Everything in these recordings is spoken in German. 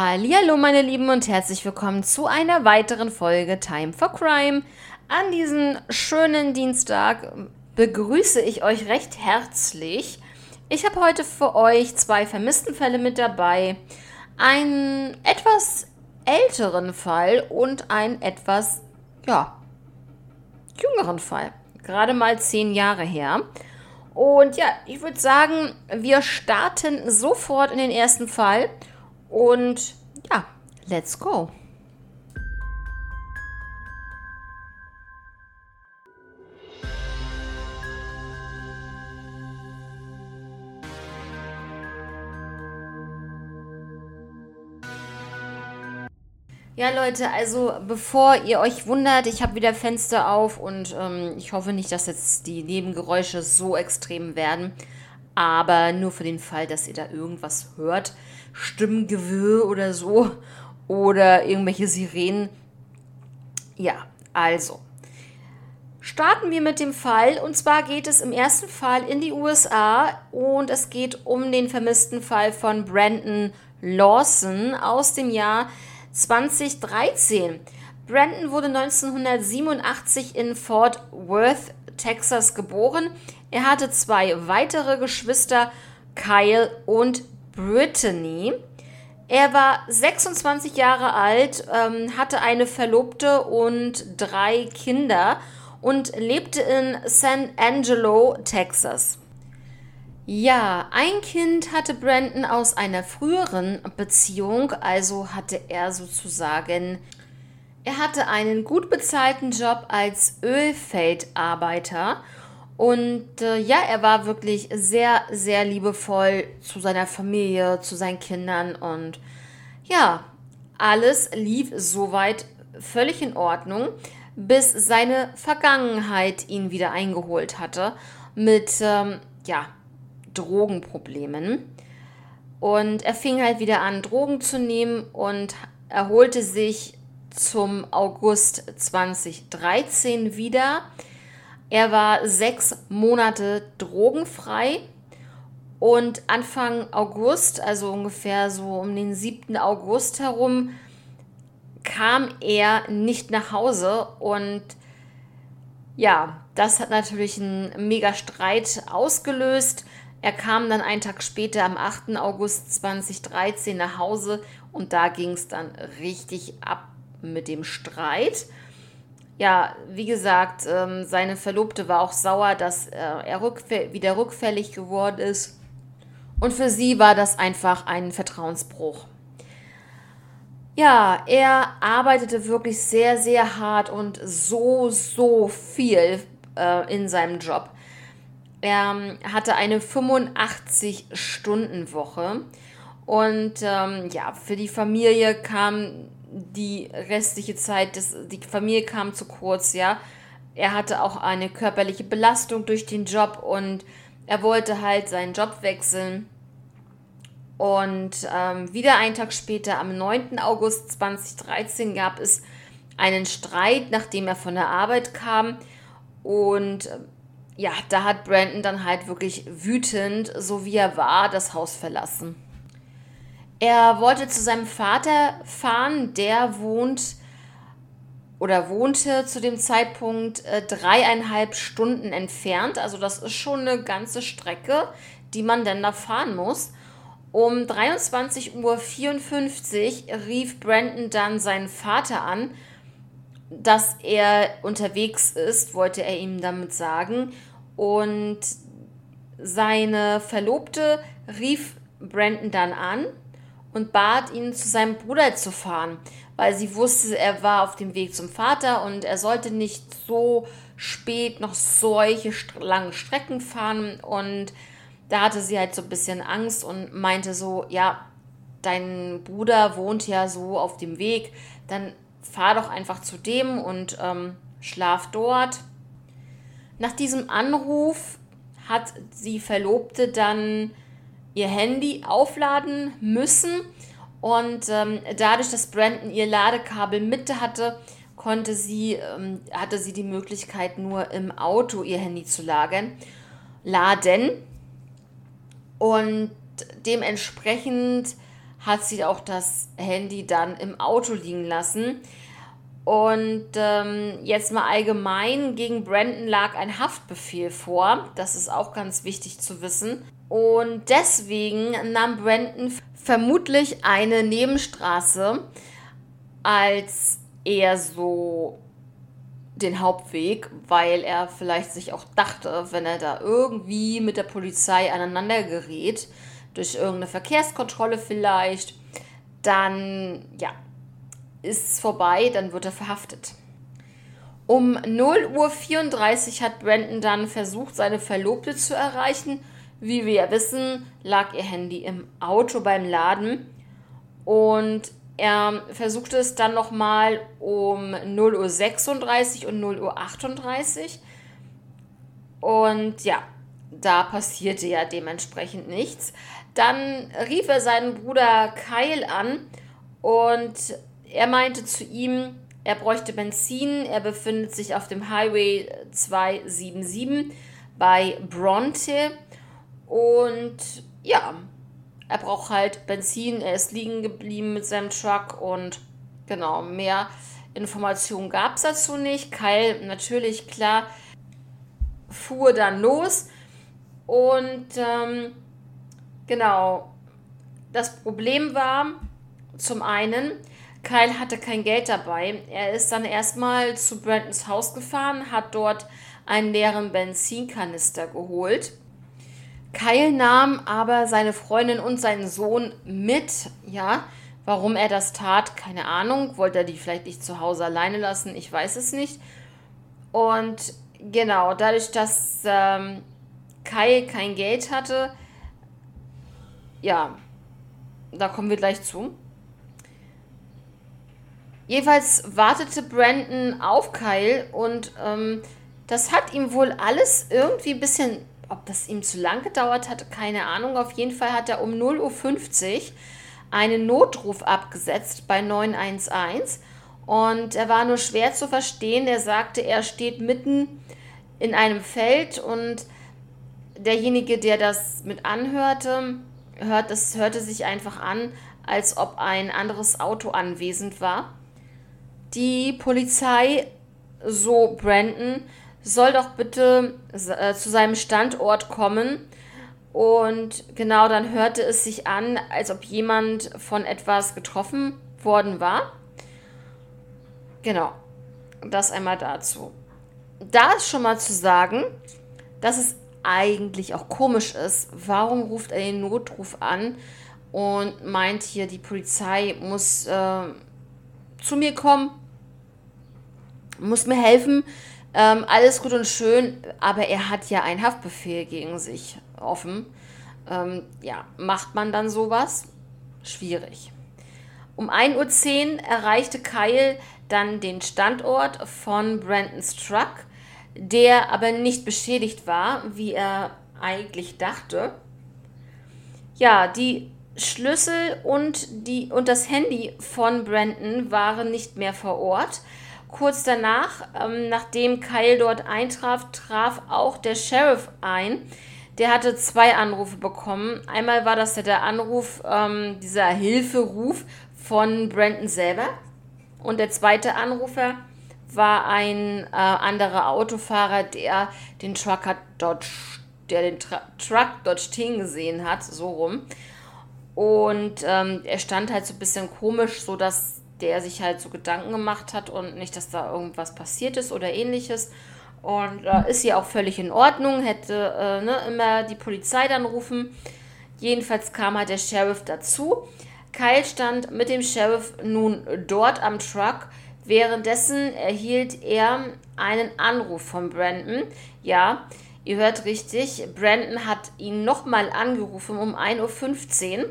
Hallo meine Lieben und herzlich willkommen zu einer weiteren Folge Time for Crime. An diesem schönen Dienstag begrüße ich euch recht herzlich. Ich habe heute für euch zwei Vermisstenfälle mit dabei. Einen etwas älteren Fall und einen etwas, ja, jüngeren Fall. Gerade mal zehn Jahre her. Und ja, ich würde sagen, wir starten sofort in den ersten Fall. Und ja, let's go. Ja, Leute, also bevor ihr euch wundert, ich habe wieder Fenster auf und ähm, ich hoffe nicht, dass jetzt die Nebengeräusche so extrem werden. Aber nur für den Fall, dass ihr da irgendwas hört, Stimmengewirr oder so oder irgendwelche Sirenen. Ja, also. Starten wir mit dem Fall und zwar geht es im ersten Fall in die USA und es geht um den vermissten Fall von Brandon Lawson aus dem Jahr 2013. Brandon wurde 1987 in Fort Worth, Texas geboren. Er hatte zwei weitere Geschwister, Kyle und Brittany. Er war 26 Jahre alt, ähm, hatte eine Verlobte und drei Kinder und lebte in San Angelo, Texas. Ja, ein Kind hatte Brandon aus einer früheren Beziehung, also hatte er sozusagen, er hatte einen gut bezahlten Job als Ölfeldarbeiter und äh, ja, er war wirklich sehr, sehr liebevoll zu seiner Familie, zu seinen Kindern und ja, alles lief soweit völlig in Ordnung, bis seine Vergangenheit ihn wieder eingeholt hatte mit, ähm, ja, Drogenproblemen. Und er fing halt wieder an, Drogen zu nehmen und erholte sich zum August 2013 wieder. Er war sechs Monate drogenfrei und Anfang August, also ungefähr so um den 7. August herum, kam er nicht nach Hause und ja, das hat natürlich einen mega Streit ausgelöst. Er kam dann einen Tag später, am 8. August 2013, nach Hause und da ging es dann richtig ab mit dem Streit. Ja, wie gesagt, ähm, seine Verlobte war auch sauer, dass äh, er rückfäll wieder rückfällig geworden ist. Und für sie war das einfach ein Vertrauensbruch. Ja, er arbeitete wirklich sehr, sehr hart und so, so viel äh, in seinem Job. Er ähm, hatte eine 85-Stunden-Woche und ähm, ja, für die Familie kam die restliche Zeit, des, die Familie kam zu kurz, ja. Er hatte auch eine körperliche Belastung durch den Job und er wollte halt seinen Job wechseln. Und ähm, wieder einen Tag später, am 9. August 2013, gab es einen Streit, nachdem er von der Arbeit kam. Und ja, da hat Brandon dann halt wirklich wütend, so wie er war, das Haus verlassen. Er wollte zu seinem Vater fahren, der wohnt oder wohnte zu dem Zeitpunkt äh, dreieinhalb Stunden entfernt. Also das ist schon eine ganze Strecke, die man denn da fahren muss. Um 23.54 Uhr rief Brandon dann seinen Vater an, dass er unterwegs ist, wollte er ihm damit sagen. Und seine Verlobte rief Brandon dann an und bat ihn, zu seinem Bruder zu fahren, weil sie wusste, er war auf dem Weg zum Vater und er sollte nicht so spät noch solche langen Strecken fahren. Und da hatte sie halt so ein bisschen Angst und meinte so, ja, dein Bruder wohnt ja so auf dem Weg, dann fahr doch einfach zu dem und ähm, schlaf dort. Nach diesem Anruf hat die Verlobte dann ihr Handy aufladen müssen und ähm, dadurch, dass Brandon ihr Ladekabel Mitte hatte, konnte sie, ähm, hatte sie die Möglichkeit, nur im Auto ihr Handy zu lagern, laden. Und dementsprechend hat sie auch das Handy dann im Auto liegen lassen. Und ähm, jetzt mal allgemein, gegen Brandon lag ein Haftbefehl vor. Das ist auch ganz wichtig zu wissen. Und deswegen nahm Brandon vermutlich eine Nebenstraße als eher so den Hauptweg, weil er vielleicht sich auch dachte, wenn er da irgendwie mit der Polizei aneinander gerät, durch irgendeine Verkehrskontrolle vielleicht, dann ja, ist es vorbei, dann wird er verhaftet. Um 0 Uhr 34 hat Brandon dann versucht, seine Verlobte zu erreichen. Wie wir ja wissen, lag ihr Handy im Auto beim Laden und er versuchte es dann nochmal um 0 Uhr 36 und 0 Uhr 38 und ja, da passierte ja dementsprechend nichts. Dann rief er seinen Bruder Kyle an und er meinte zu ihm, er bräuchte Benzin. Er befindet sich auf dem Highway 277 bei Bronte. Und ja, er braucht halt Benzin. Er ist liegen geblieben mit seinem Truck und genau, mehr Informationen gab es dazu nicht. Kyle, natürlich, klar, fuhr dann los. Und ähm, genau, das Problem war zum einen, Kyle hatte kein Geld dabei. Er ist dann erstmal zu Brandons Haus gefahren, hat dort einen leeren Benzinkanister geholt. Kyle nahm aber seine Freundin und seinen Sohn mit. Ja, warum er das tat, keine Ahnung. Wollte er die vielleicht nicht zu Hause alleine lassen? Ich weiß es nicht. Und genau, dadurch, dass ähm, Kyle kein Geld hatte, ja, da kommen wir gleich zu Jedenfalls wartete Brandon auf Kyle und ähm, das hat ihm wohl alles irgendwie ein bisschen, ob das ihm zu lang gedauert hat, keine Ahnung. Auf jeden Fall hat er um 0.50 Uhr einen Notruf abgesetzt bei 911 und er war nur schwer zu verstehen. Er sagte, er steht mitten in einem Feld und derjenige, der das mit anhörte, hört, das hörte sich einfach an, als ob ein anderes Auto anwesend war die Polizei, so Brandon, soll doch bitte äh, zu seinem Standort kommen. Und genau dann hörte es sich an, als ob jemand von etwas getroffen worden war. Genau, das einmal dazu. Da ist schon mal zu sagen, dass es eigentlich auch komisch ist. Warum ruft er den Notruf an und meint hier, die Polizei muss äh, zu mir kommen, muss mir helfen, ähm, alles gut und schön, aber er hat ja einen Haftbefehl gegen sich offen. Ähm, ja, macht man dann sowas? Schwierig. Um 1.10 Uhr erreichte Kyle dann den Standort von Brandons Truck, der aber nicht beschädigt war, wie er eigentlich dachte. Ja, die Schlüssel und, die, und das Handy von Brandon waren nicht mehr vor Ort. Kurz danach, ähm, nachdem Kyle dort eintraf, traf auch der Sheriff ein. Der hatte zwei Anrufe bekommen. Einmal war das der Anruf, ähm, dieser Hilferuf von Brandon selber. Und der zweite Anrufer war ein äh, anderer Autofahrer, der den Truck hat Dodge, der den Tra Truck dort stehen gesehen hat, so rum. Und ähm, er stand halt so ein bisschen komisch, so dass der sich halt so Gedanken gemacht hat und nicht, dass da irgendwas passiert ist oder ähnliches. Und äh, ist ja auch völlig in Ordnung, hätte äh, ne, immer die Polizei dann rufen. Jedenfalls kam halt der Sheriff dazu. Kyle stand mit dem Sheriff nun dort am Truck. Währenddessen erhielt er einen Anruf von Brandon. Ja, ihr hört richtig, Brandon hat ihn nochmal angerufen um 1.15 Uhr.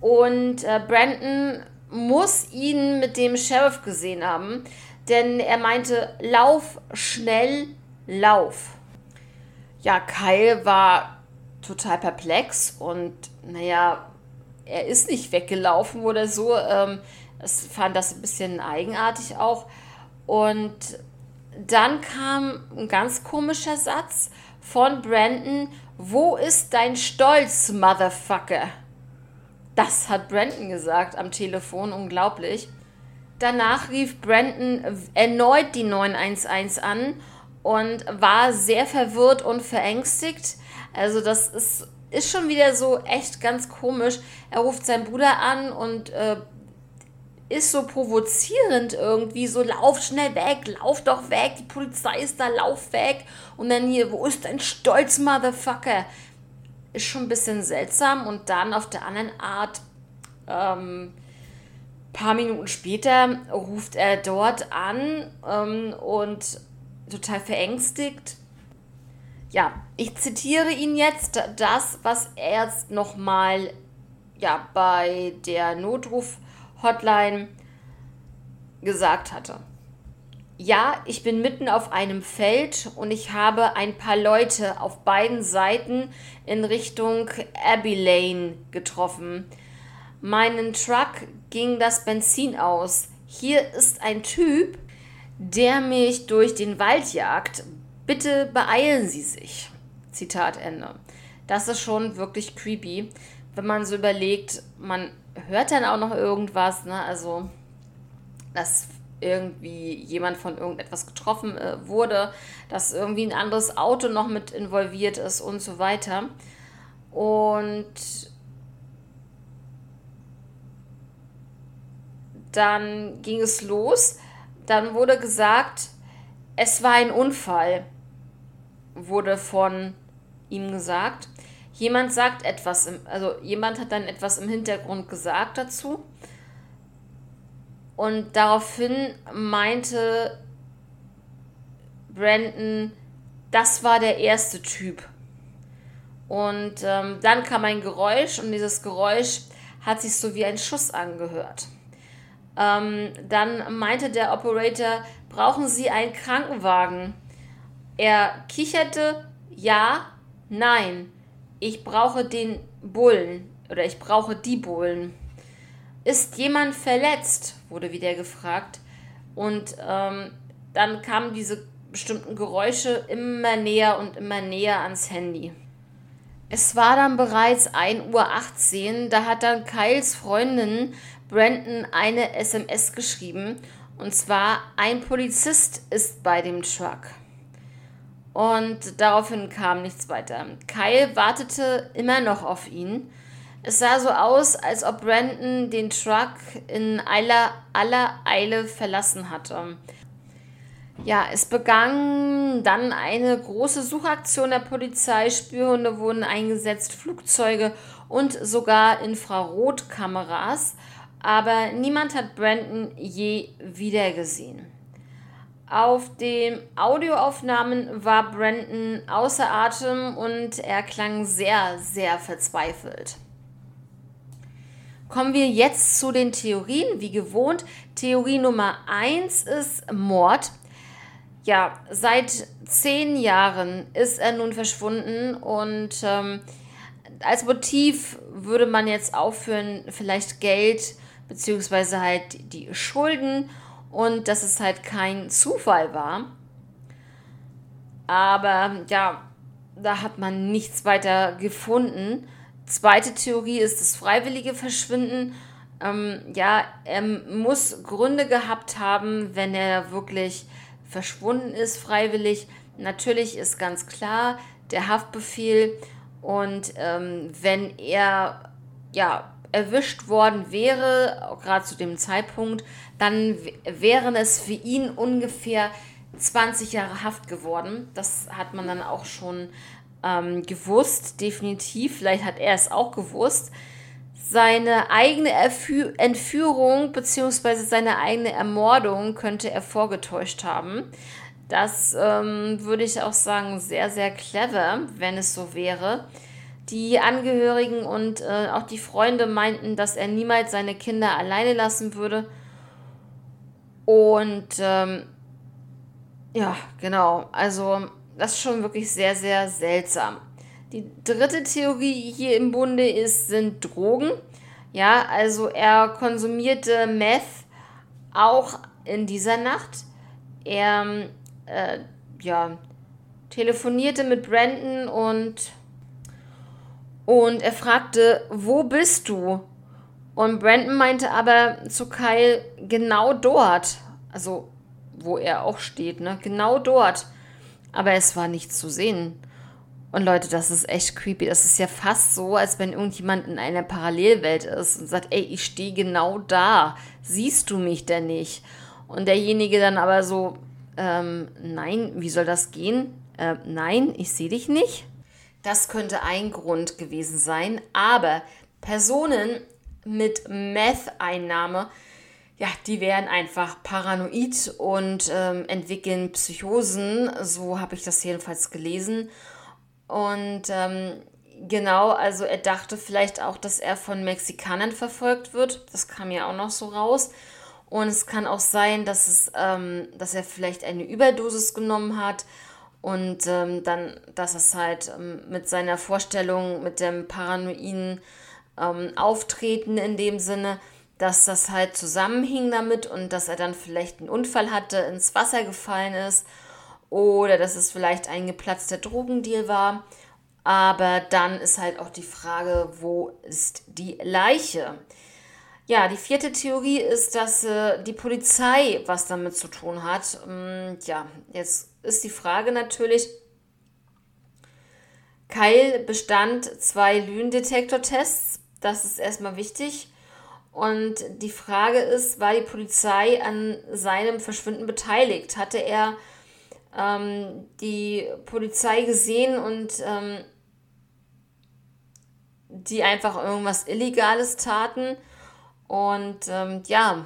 Und äh, Brandon muss ihn mit dem Sheriff gesehen haben, denn er meinte, lauf schnell, lauf. Ja, Kyle war total perplex und naja, er ist nicht weggelaufen oder so. Ähm, es fand das ein bisschen eigenartig auch. Und dann kam ein ganz komischer Satz von Brandon: Wo ist dein Stolz, Motherfucker? Das hat Brandon gesagt am Telefon, unglaublich. Danach rief Brandon erneut die 911 an und war sehr verwirrt und verängstigt. Also das ist, ist schon wieder so echt ganz komisch. Er ruft seinen Bruder an und äh, ist so provozierend irgendwie, so lauf schnell weg, lauf doch weg, die Polizei ist da, lauf weg. Und dann hier, wo ist dein Stolz, Motherfucker? Ist schon ein bisschen seltsam. Und dann auf der anderen Art, ähm, paar Minuten später ruft er dort an ähm, und total verängstigt. Ja, ich zitiere ihn jetzt, das, was er jetzt nochmal ja, bei der Notruf-Hotline gesagt hatte. Ja, ich bin mitten auf einem Feld und ich habe ein paar Leute auf beiden Seiten in Richtung Abbey Lane getroffen. Meinen Truck ging das Benzin aus. Hier ist ein Typ, der mich durch den Wald jagt. Bitte beeilen Sie sich. Zitat Ende. Das ist schon wirklich creepy, wenn man so überlegt, man hört dann auch noch irgendwas, ne? Also, dass irgendwie jemand von irgendetwas getroffen äh, wurde, dass irgendwie ein anderes Auto noch mit involviert ist und so weiter. Und dann ging es los dann wurde gesagt, es war ein Unfall, wurde von ihm gesagt. Jemand sagt etwas, im, also jemand hat dann etwas im Hintergrund gesagt dazu. Und daraufhin meinte Brandon, das war der erste Typ. Und ähm, dann kam ein Geräusch und dieses Geräusch hat sich so wie ein Schuss angehört. Ähm, dann meinte der Operator, brauchen Sie einen Krankenwagen? Er kicherte, ja, nein, ich brauche den Bullen oder ich brauche die Bullen. Ist jemand verletzt? wurde wieder gefragt. Und ähm, dann kamen diese bestimmten Geräusche immer näher und immer näher ans Handy. Es war dann bereits 1.18 Uhr, da hat dann Kyles Freundin Brandon eine SMS geschrieben. Und zwar, ein Polizist ist bei dem Truck. Und daraufhin kam nichts weiter. Kyle wartete immer noch auf ihn. Es sah so aus, als ob Brandon den Truck in aller, aller Eile verlassen hatte. Ja, es begann dann eine große Suchaktion der Polizei. Spürhunde wurden eingesetzt, Flugzeuge und sogar Infrarotkameras aber niemand hat Brandon je wiedergesehen. Auf den Audioaufnahmen war Brandon außer Atem und er klang sehr, sehr verzweifelt. Kommen wir jetzt zu den Theorien. Wie gewohnt, Theorie Nummer 1 ist Mord. Ja, seit zehn Jahren ist er nun verschwunden und ähm, als Motiv würde man jetzt aufführen, vielleicht Geld beziehungsweise halt die Schulden und dass es halt kein Zufall war. Aber ja, da hat man nichts weiter gefunden. Zweite Theorie ist das freiwillige Verschwinden. Ähm, ja, er muss Gründe gehabt haben, wenn er wirklich verschwunden ist, freiwillig. Natürlich ist ganz klar der Haftbefehl und ähm, wenn er ja erwischt worden wäre, gerade zu dem Zeitpunkt, dann wären es für ihn ungefähr 20 Jahre Haft geworden. Das hat man dann auch schon ähm, gewusst, definitiv. Vielleicht hat er es auch gewusst. Seine eigene Erfü Entführung bzw. seine eigene Ermordung könnte er vorgetäuscht haben. Das ähm, würde ich auch sagen, sehr, sehr clever, wenn es so wäre. Die Angehörigen und äh, auch die Freunde meinten, dass er niemals seine Kinder alleine lassen würde. Und ähm, ja, genau. Also das ist schon wirklich sehr, sehr seltsam. Die dritte Theorie hier im Bunde ist, sind Drogen. Ja, also er konsumierte Meth auch in dieser Nacht. Er äh, ja, telefonierte mit Brandon und und er fragte, wo bist du? Und Brandon meinte aber zu Kyle, genau dort, also wo er auch steht, ne? Genau dort. Aber es war nichts zu sehen. Und Leute, das ist echt creepy. Das ist ja fast so, als wenn irgendjemand in einer Parallelwelt ist und sagt, ey, ich stehe genau da. Siehst du mich denn nicht? Und derjenige dann aber so, ähm, nein, wie soll das gehen? Äh, nein, ich sehe dich nicht. Das könnte ein Grund gewesen sein. Aber Personen mit Meth-Einnahme, ja, die werden einfach paranoid und ähm, entwickeln Psychosen. So habe ich das jedenfalls gelesen. Und ähm, genau, also er dachte vielleicht auch, dass er von Mexikanern verfolgt wird. Das kam ja auch noch so raus. Und es kann auch sein, dass, es, ähm, dass er vielleicht eine Überdosis genommen hat und ähm, dann, dass es halt ähm, mit seiner Vorstellung, mit dem paranoiden ähm, Auftreten in dem Sinne, dass das halt zusammenhing damit und dass er dann vielleicht einen Unfall hatte, ins Wasser gefallen ist oder dass es vielleicht ein geplatzter Drogendeal war. Aber dann ist halt auch die Frage, wo ist die Leiche? Ja, die vierte Theorie ist, dass äh, die Polizei was damit zu tun hat. Ähm, ja, jetzt ist die Frage natürlich, Kyle bestand zwei Lügendetektor-Tests. Das ist erstmal wichtig. Und die Frage ist, war die Polizei an seinem Verschwinden beteiligt? Hatte er ähm, die Polizei gesehen und ähm, die einfach irgendwas Illegales taten? Und ähm, ja,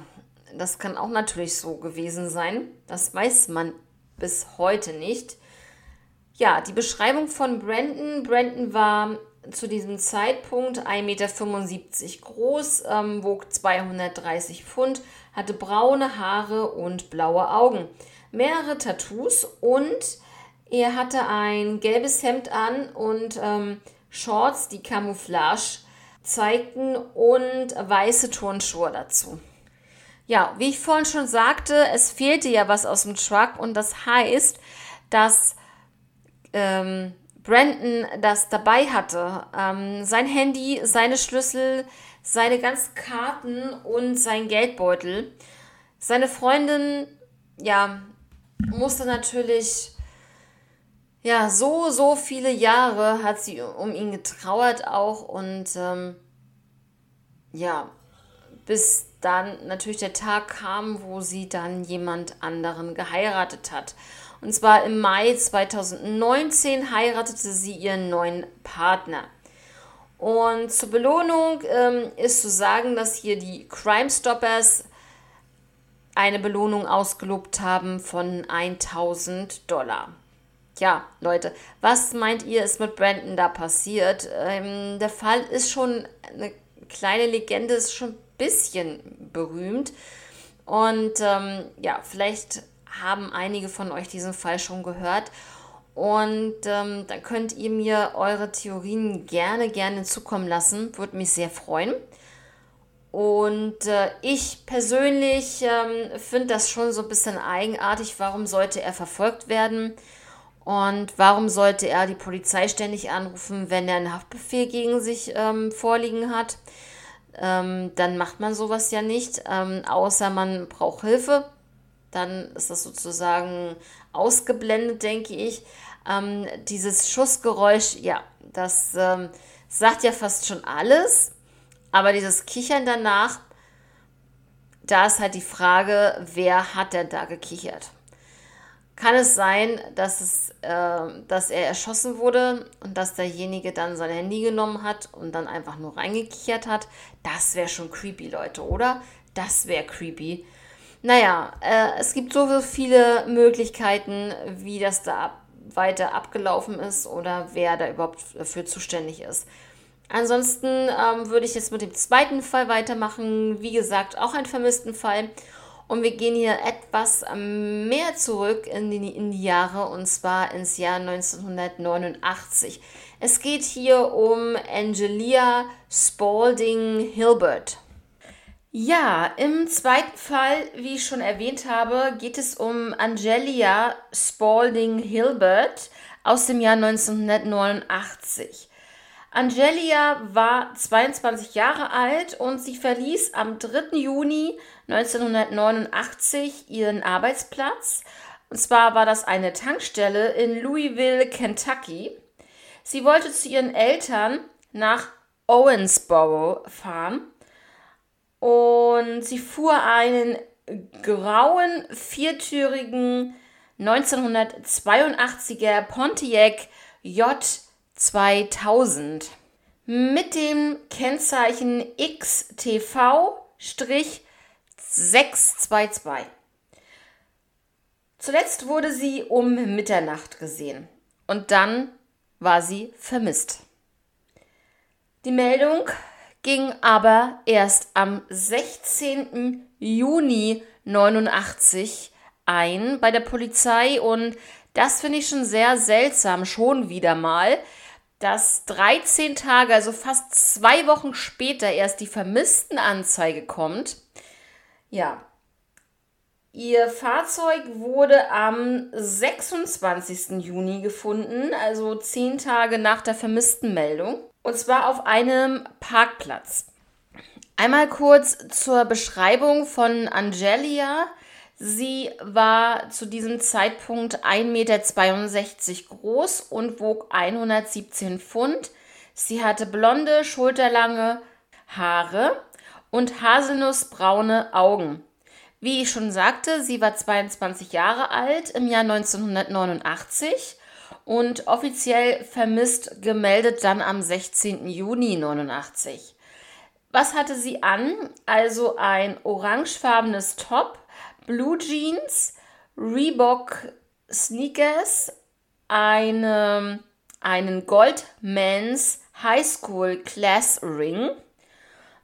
das kann auch natürlich so gewesen sein. Das weiß man bis heute nicht. Ja, die Beschreibung von Brandon. Brandon war zu diesem Zeitpunkt 1,75 Meter groß, ähm, wog 230 Pfund, hatte braune Haare und blaue Augen, mehrere Tattoos und er hatte ein gelbes Hemd an und ähm, Shorts, die Camouflage zeigten und weiße Turnschuhe dazu. Ja, wie ich vorhin schon sagte, es fehlte ja was aus dem Truck und das heißt, dass ähm, Brandon das dabei hatte. Ähm, sein Handy, seine Schlüssel, seine ganzen Karten und sein Geldbeutel. Seine Freundin, ja, musste natürlich, ja, so, so viele Jahre hat sie um ihn getrauert auch und ähm, ja, bis dann natürlich der Tag kam, wo sie dann jemand anderen geheiratet hat. Und zwar im Mai 2019 heiratete sie ihren neuen Partner. Und zur Belohnung ähm, ist zu sagen, dass hier die Crime Stoppers eine Belohnung ausgelobt haben von 1000 Dollar. Ja, Leute, was meint ihr, ist mit Brandon da passiert? Ähm, der Fall ist schon eine kleine Legende, ist schon ein bisschen berühmt. Und ähm, ja, vielleicht haben einige von euch diesen Fall schon gehört. Und ähm, dann könnt ihr mir eure Theorien gerne, gerne zukommen lassen. Würde mich sehr freuen. Und äh, ich persönlich ähm, finde das schon so ein bisschen eigenartig. Warum sollte er verfolgt werden? Und warum sollte er die Polizei ständig anrufen, wenn er einen Haftbefehl gegen sich ähm, vorliegen hat? Ähm, dann macht man sowas ja nicht, ähm, außer man braucht Hilfe dann ist das sozusagen ausgeblendet, denke ich. Ähm, dieses Schussgeräusch, ja, das ähm, sagt ja fast schon alles, aber dieses Kichern danach, da ist halt die Frage, wer hat denn da gekichert? Kann es sein, dass, es, äh, dass er erschossen wurde und dass derjenige dann sein Handy genommen hat und dann einfach nur reingekichert hat? Das wäre schon creepy, Leute, oder? Das wäre creepy. Naja, äh, es gibt so viele Möglichkeiten, wie das da weiter abgelaufen ist oder wer da überhaupt dafür zuständig ist. Ansonsten ähm, würde ich jetzt mit dem zweiten Fall weitermachen. Wie gesagt, auch ein vermissten Fall. Und wir gehen hier etwas mehr zurück in die, in die Jahre und zwar ins Jahr 1989. Es geht hier um Angelia Spalding Hilbert. Ja, im zweiten Fall, wie ich schon erwähnt habe, geht es um Angelia Spalding Hilbert aus dem Jahr 1989. Angelia war 22 Jahre alt und sie verließ am 3. Juni 1989 ihren Arbeitsplatz. Und zwar war das eine Tankstelle in Louisville, Kentucky. Sie wollte zu ihren Eltern nach Owensboro fahren und sie fuhr einen grauen, viertürigen 1982er Pontiac J2000 mit dem Kennzeichen XTV-622. Zuletzt wurde sie um Mitternacht gesehen und dann war sie vermisst. Die Meldung ging aber erst am 16. Juni 89 ein bei der Polizei und das finde ich schon sehr seltsam, schon wieder mal, dass 13 Tage, also fast zwei Wochen später erst die Vermisstenanzeige kommt. Ja, Ihr Fahrzeug wurde am 26. Juni gefunden, also zehn Tage nach der vermissten Meldung, und zwar auf einem Parkplatz. Einmal kurz zur Beschreibung von Angelia. Sie war zu diesem Zeitpunkt 1,62 Meter groß und wog 117 Pfund. Sie hatte blonde, schulterlange Haare und haselnussbraune Augen. Wie ich schon sagte, sie war 22 Jahre alt im Jahr 1989 und offiziell vermisst gemeldet dann am 16. Juni 89. Was hatte sie an? Also ein orangefarbenes Top, Blue Jeans, Reebok Sneakers, eine, einen Goldmans High School Class Ring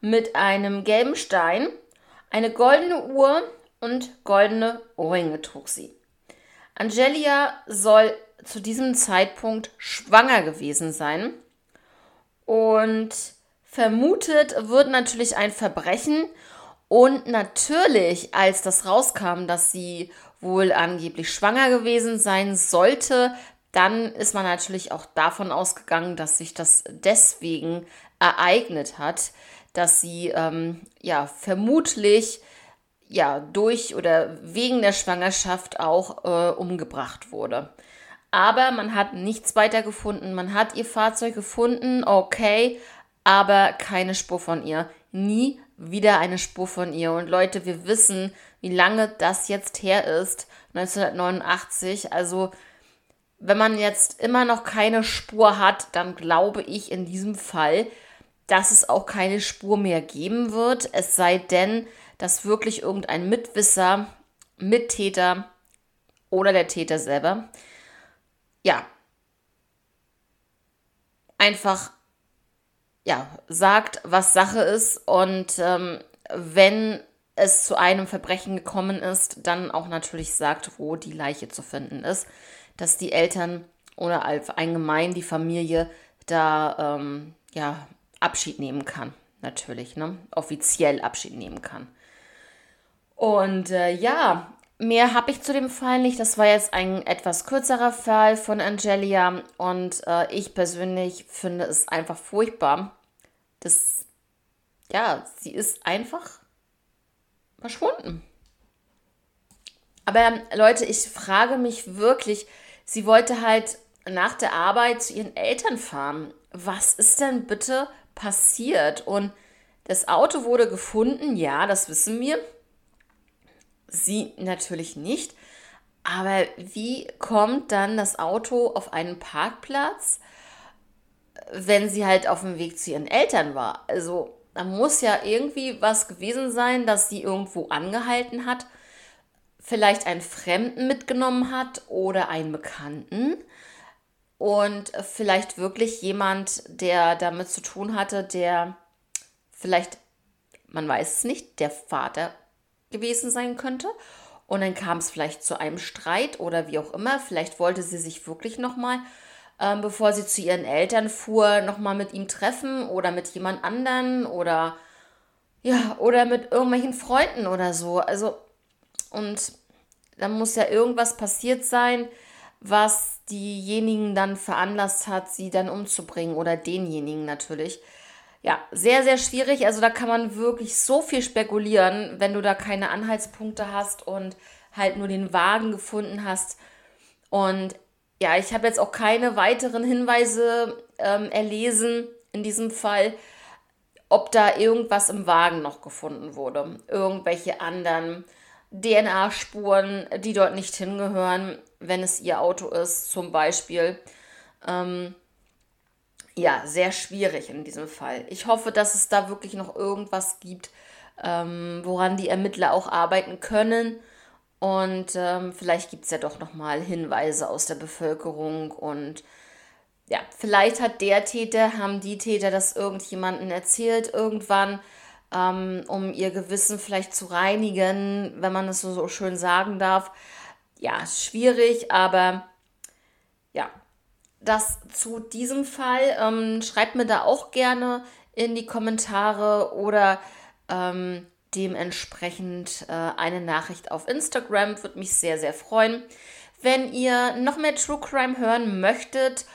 mit einem gelben Stein eine goldene Uhr und goldene Ohrringe trug sie. Angelia soll zu diesem Zeitpunkt schwanger gewesen sein und vermutet wird natürlich ein Verbrechen und natürlich, als das rauskam, dass sie wohl angeblich schwanger gewesen sein sollte, dann ist man natürlich auch davon ausgegangen, dass sich das deswegen ereignet hat dass sie ähm, ja vermutlich ja durch oder wegen der Schwangerschaft auch äh, umgebracht wurde. Aber man hat nichts weiter gefunden. Man hat ihr Fahrzeug gefunden, okay, aber keine Spur von ihr. Nie wieder eine Spur von ihr. Und Leute, wir wissen, wie lange das jetzt her ist. 1989. Also, wenn man jetzt immer noch keine Spur hat, dann glaube ich in diesem Fall, dass es auch keine Spur mehr geben wird, es sei denn, dass wirklich irgendein Mitwisser, Mittäter oder der Täter selber, ja, einfach, ja, sagt, was Sache ist und ähm, wenn es zu einem Verbrechen gekommen ist, dann auch natürlich sagt, wo die Leiche zu finden ist, dass die Eltern oder allgemein die Familie da ähm, ja Abschied nehmen kann, natürlich, ne? offiziell Abschied nehmen kann. Und äh, ja, mehr habe ich zu dem Fall nicht. Das war jetzt ein etwas kürzerer Fall von Angelia und äh, ich persönlich finde es einfach furchtbar. Das, ja, sie ist einfach verschwunden. Aber Leute, ich frage mich wirklich, sie wollte halt nach der Arbeit zu ihren Eltern fahren. Was ist denn bitte passiert. Und das Auto wurde gefunden, ja, das wissen wir. Sie natürlich nicht. Aber wie kommt dann das Auto auf einen Parkplatz, wenn sie halt auf dem Weg zu ihren Eltern war? Also, da muss ja irgendwie was gewesen sein, dass sie irgendwo angehalten hat, vielleicht einen Fremden mitgenommen hat oder einen Bekannten und vielleicht wirklich jemand, der damit zu tun hatte, der vielleicht, man weiß es nicht, der Vater gewesen sein könnte. Und dann kam es vielleicht zu einem Streit oder wie auch immer. Vielleicht wollte sie sich wirklich nochmal, ähm, bevor sie zu ihren Eltern fuhr, nochmal mit ihm treffen oder mit jemand anderen oder ja, oder mit irgendwelchen Freunden oder so. Also, und da muss ja irgendwas passiert sein, was diejenigen dann veranlasst hat, sie dann umzubringen oder denjenigen natürlich. Ja, sehr, sehr schwierig. Also da kann man wirklich so viel spekulieren, wenn du da keine Anhaltspunkte hast und halt nur den Wagen gefunden hast. Und ja, ich habe jetzt auch keine weiteren Hinweise ähm, erlesen in diesem Fall, ob da irgendwas im Wagen noch gefunden wurde. Irgendwelche anderen DNA-Spuren, die dort nicht hingehören, wenn es ihr Auto ist, zum Beispiel. Ähm, ja, sehr schwierig in diesem Fall. Ich hoffe, dass es da wirklich noch irgendwas gibt, ähm, woran die Ermittler auch arbeiten können. Und ähm, vielleicht gibt es ja doch nochmal Hinweise aus der Bevölkerung. Und ja, vielleicht hat der Täter, haben die Täter das irgendjemandem erzählt irgendwann ähm, um ihr Gewissen vielleicht zu reinigen, wenn man es so, so schön sagen darf. Ja, schwierig, aber ja, das zu diesem Fall. Ähm, schreibt mir da auch gerne in die Kommentare oder ähm, dementsprechend äh, eine Nachricht auf Instagram. Würde mich sehr, sehr freuen. Wenn ihr noch mehr True Crime hören möchtet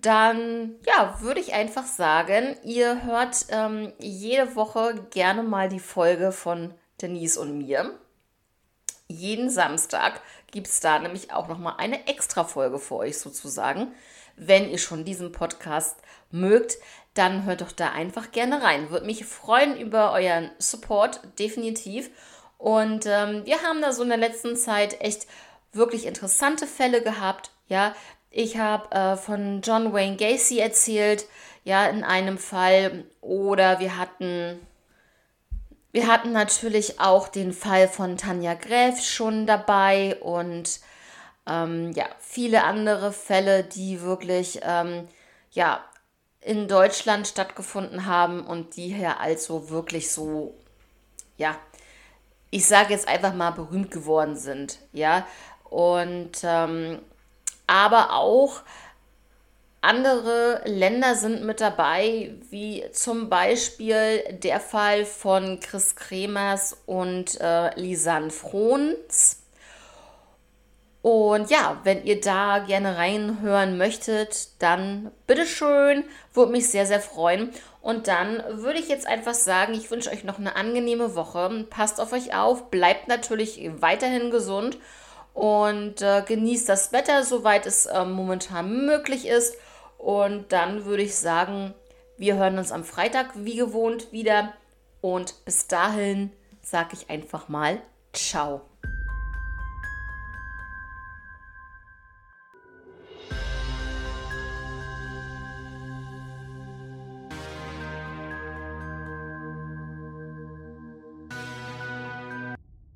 dann ja, würde ich einfach sagen, ihr hört ähm, jede Woche gerne mal die Folge von Denise und mir. Jeden Samstag gibt es da nämlich auch nochmal eine extra Folge für euch sozusagen. Wenn ihr schon diesen Podcast mögt, dann hört doch da einfach gerne rein. Würde mich freuen über euren Support, definitiv. Und ähm, wir haben da so in der letzten Zeit echt wirklich interessante Fälle gehabt. Ja, ich habe äh, von John Wayne Gacy erzählt, ja, in einem Fall. Oder wir hatten, wir hatten natürlich auch den Fall von Tanja Gräf schon dabei und ähm, ja, viele andere Fälle, die wirklich, ähm, ja, in Deutschland stattgefunden haben und die hier also wirklich so, ja, ich sage jetzt einfach mal berühmt geworden sind, ja. Und ähm, aber auch andere Länder sind mit dabei, wie zum Beispiel der Fall von Chris Kremers und äh, Lisanne Frohns. Und ja, wenn ihr da gerne reinhören möchtet, dann bitteschön, würde mich sehr, sehr freuen. Und dann würde ich jetzt einfach sagen, ich wünsche euch noch eine angenehme Woche. Passt auf euch auf, bleibt natürlich weiterhin gesund und äh, genießt das Wetter, soweit es äh, momentan möglich ist. Und dann würde ich sagen, wir hören uns am Freitag wie gewohnt wieder. Und bis dahin sage ich einfach mal Ciao.